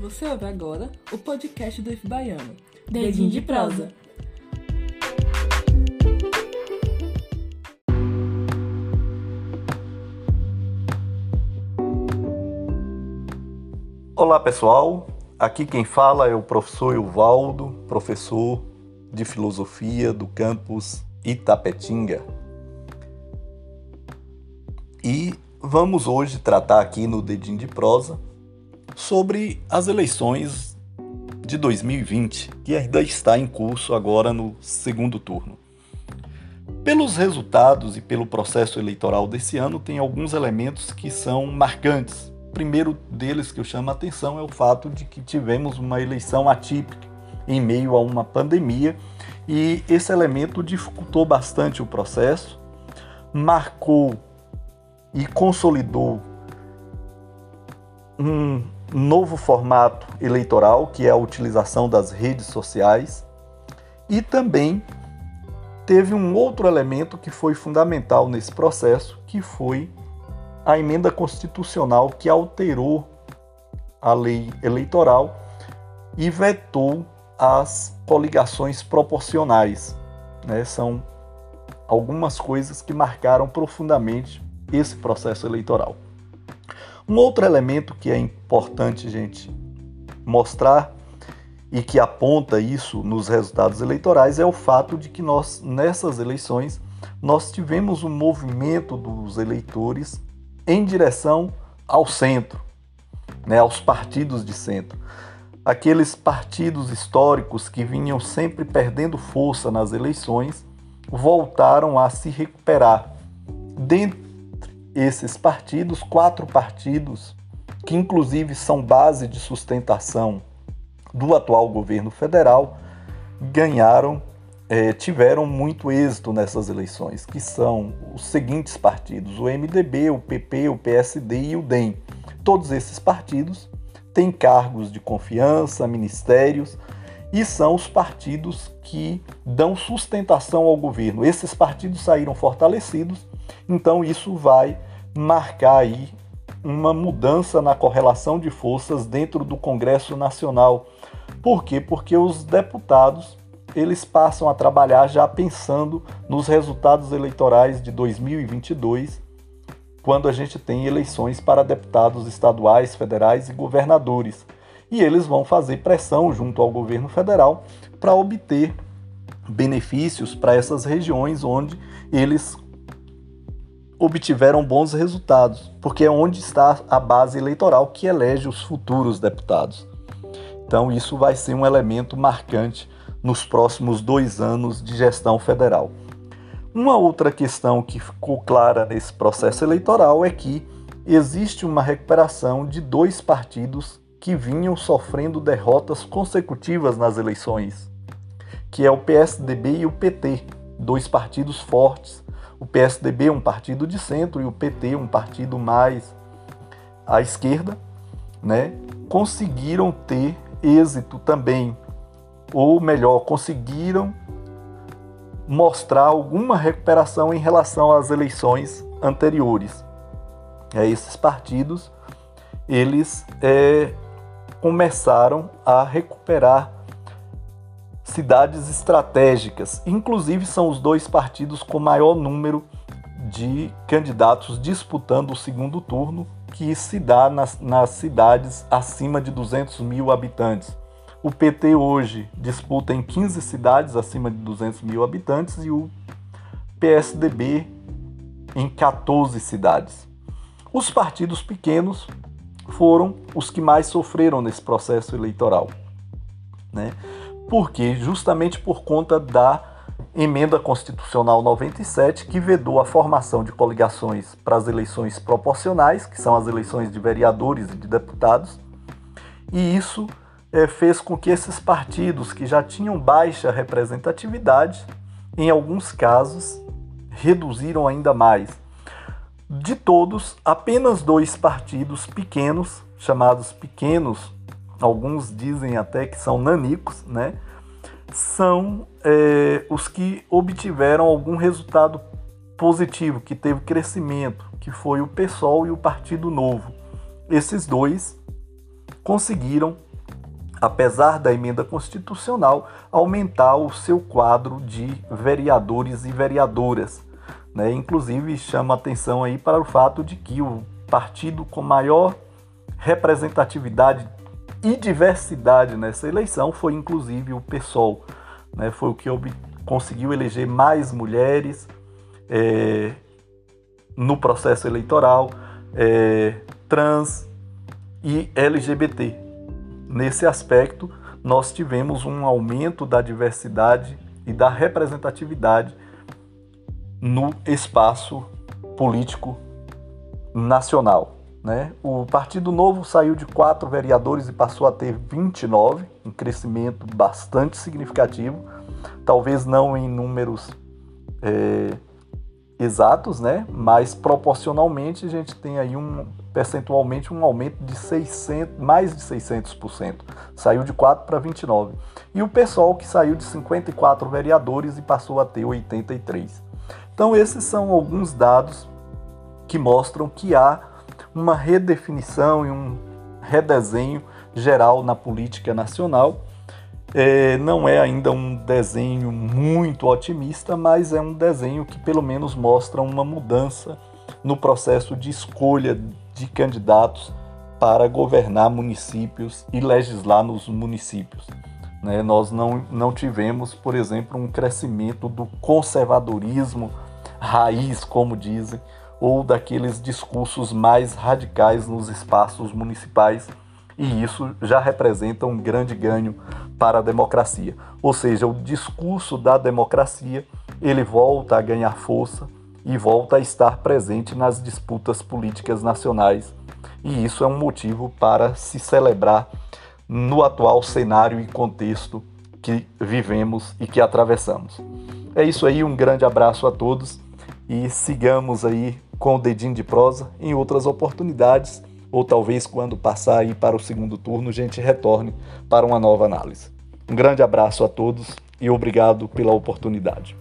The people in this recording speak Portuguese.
Você ouve agora o podcast do IF Baiano. Dedinho de prosa. Olá pessoal, aqui quem fala é o professor Evaldo, professor de filosofia do campus Itapetinga. E vamos hoje tratar aqui no Dedinho de Prosa sobre as eleições de 2020, que ainda está em curso agora no segundo turno. Pelos resultados e pelo processo eleitoral desse ano, tem alguns elementos que são marcantes primeiro deles que eu chamo a atenção é o fato de que tivemos uma eleição atípica em meio a uma pandemia e esse elemento dificultou bastante o processo, marcou e consolidou um novo formato eleitoral, que é a utilização das redes sociais, e também teve um outro elemento que foi fundamental nesse processo, que foi a emenda constitucional que alterou a lei eleitoral e vetou as coligações proporcionais. Né? São algumas coisas que marcaram profundamente esse processo eleitoral. Um outro elemento que é importante, gente, mostrar e que aponta isso nos resultados eleitorais é o fato de que nós, nessas eleições, nós tivemos um movimento dos eleitores em direção ao centro, né, aos partidos de centro. Aqueles partidos históricos que vinham sempre perdendo força nas eleições voltaram a se recuperar. Dentre esses partidos, quatro partidos, que inclusive são base de sustentação do atual governo federal, ganharam é, tiveram muito êxito nessas eleições, que são os seguintes partidos: o MDB, o PP, o PSD e o DEM. Todos esses partidos têm cargos de confiança, ministérios e são os partidos que dão sustentação ao governo. Esses partidos saíram fortalecidos, então isso vai marcar aí uma mudança na correlação de forças dentro do Congresso Nacional. Por quê? Porque os deputados eles passam a trabalhar já pensando nos resultados eleitorais de 2022, quando a gente tem eleições para deputados estaduais, federais e governadores. E eles vão fazer pressão junto ao governo federal para obter benefícios para essas regiões onde eles obtiveram bons resultados, porque é onde está a base eleitoral que elege os futuros deputados. Então, isso vai ser um elemento marcante nos próximos dois anos de gestão federal. Uma outra questão que ficou clara nesse processo eleitoral é que existe uma recuperação de dois partidos que vinham sofrendo derrotas consecutivas nas eleições, que é o PSDB e o PT, dois partidos fortes. O PSDB um partido de centro e o PT um partido mais à esquerda, né? Conseguiram ter êxito também ou melhor, conseguiram mostrar alguma recuperação em relação às eleições anteriores. É, esses partidos eles é, começaram a recuperar cidades estratégicas. Inclusive são os dois partidos com maior número de candidatos disputando o segundo turno, que se dá nas, nas cidades acima de 200 mil habitantes. O PT hoje disputa em 15 cidades acima de 200 mil habitantes e o PSDB em 14 cidades. Os partidos pequenos foram os que mais sofreram nesse processo eleitoral, né? Porque justamente por conta da emenda constitucional 97 que vedou a formação de coligações para as eleições proporcionais, que são as eleições de vereadores e de deputados, e isso é, fez com que esses partidos que já tinham baixa representatividade, em alguns casos, reduziram ainda mais. De todos, apenas dois partidos pequenos, chamados pequenos, alguns dizem até que são nanicos, né? São é, os que obtiveram algum resultado positivo, que teve crescimento, que foi o PSOL e o Partido Novo. Esses dois conseguiram apesar da emenda constitucional, aumentar o seu quadro de vereadores e vereadoras. Né? Inclusive, chama atenção aí para o fato de que o partido com maior representatividade e diversidade nessa eleição foi inclusive o PSOL. Né? Foi o que conseguiu eleger mais mulheres é, no processo eleitoral, é, trans e LGBT. Nesse aspecto, nós tivemos um aumento da diversidade e da representatividade no espaço político nacional. Né? O Partido Novo saiu de quatro vereadores e passou a ter 29, um crescimento bastante significativo, talvez não em números é, exatos, né? mas proporcionalmente a gente tem aí um percentualmente um aumento de 600, mais de 600%. Saiu de 4 para 29. E o PSOL que saiu de 54 vereadores e passou a ter 83. Então esses são alguns dados que mostram que há uma redefinição e um redesenho geral na política nacional. É, não é ainda um desenho muito otimista, mas é um desenho que pelo menos mostra uma mudança no processo de escolha de candidatos para governar municípios e legislar nos municípios. Né? Nós não, não tivemos, por exemplo, um crescimento do conservadorismo raiz, como dizem, ou daqueles discursos mais radicais nos espaços municipais, e isso já representa um grande ganho para a democracia. Ou seja, o discurso da democracia, ele volta a ganhar força e volta a estar presente nas disputas políticas nacionais. E isso é um motivo para se celebrar no atual cenário e contexto que vivemos e que atravessamos. É isso aí, um grande abraço a todos e sigamos aí com o dedinho de prosa em outras oportunidades, ou talvez quando passar aí para o segundo turno, a gente retorne para uma nova análise. Um grande abraço a todos e obrigado pela oportunidade.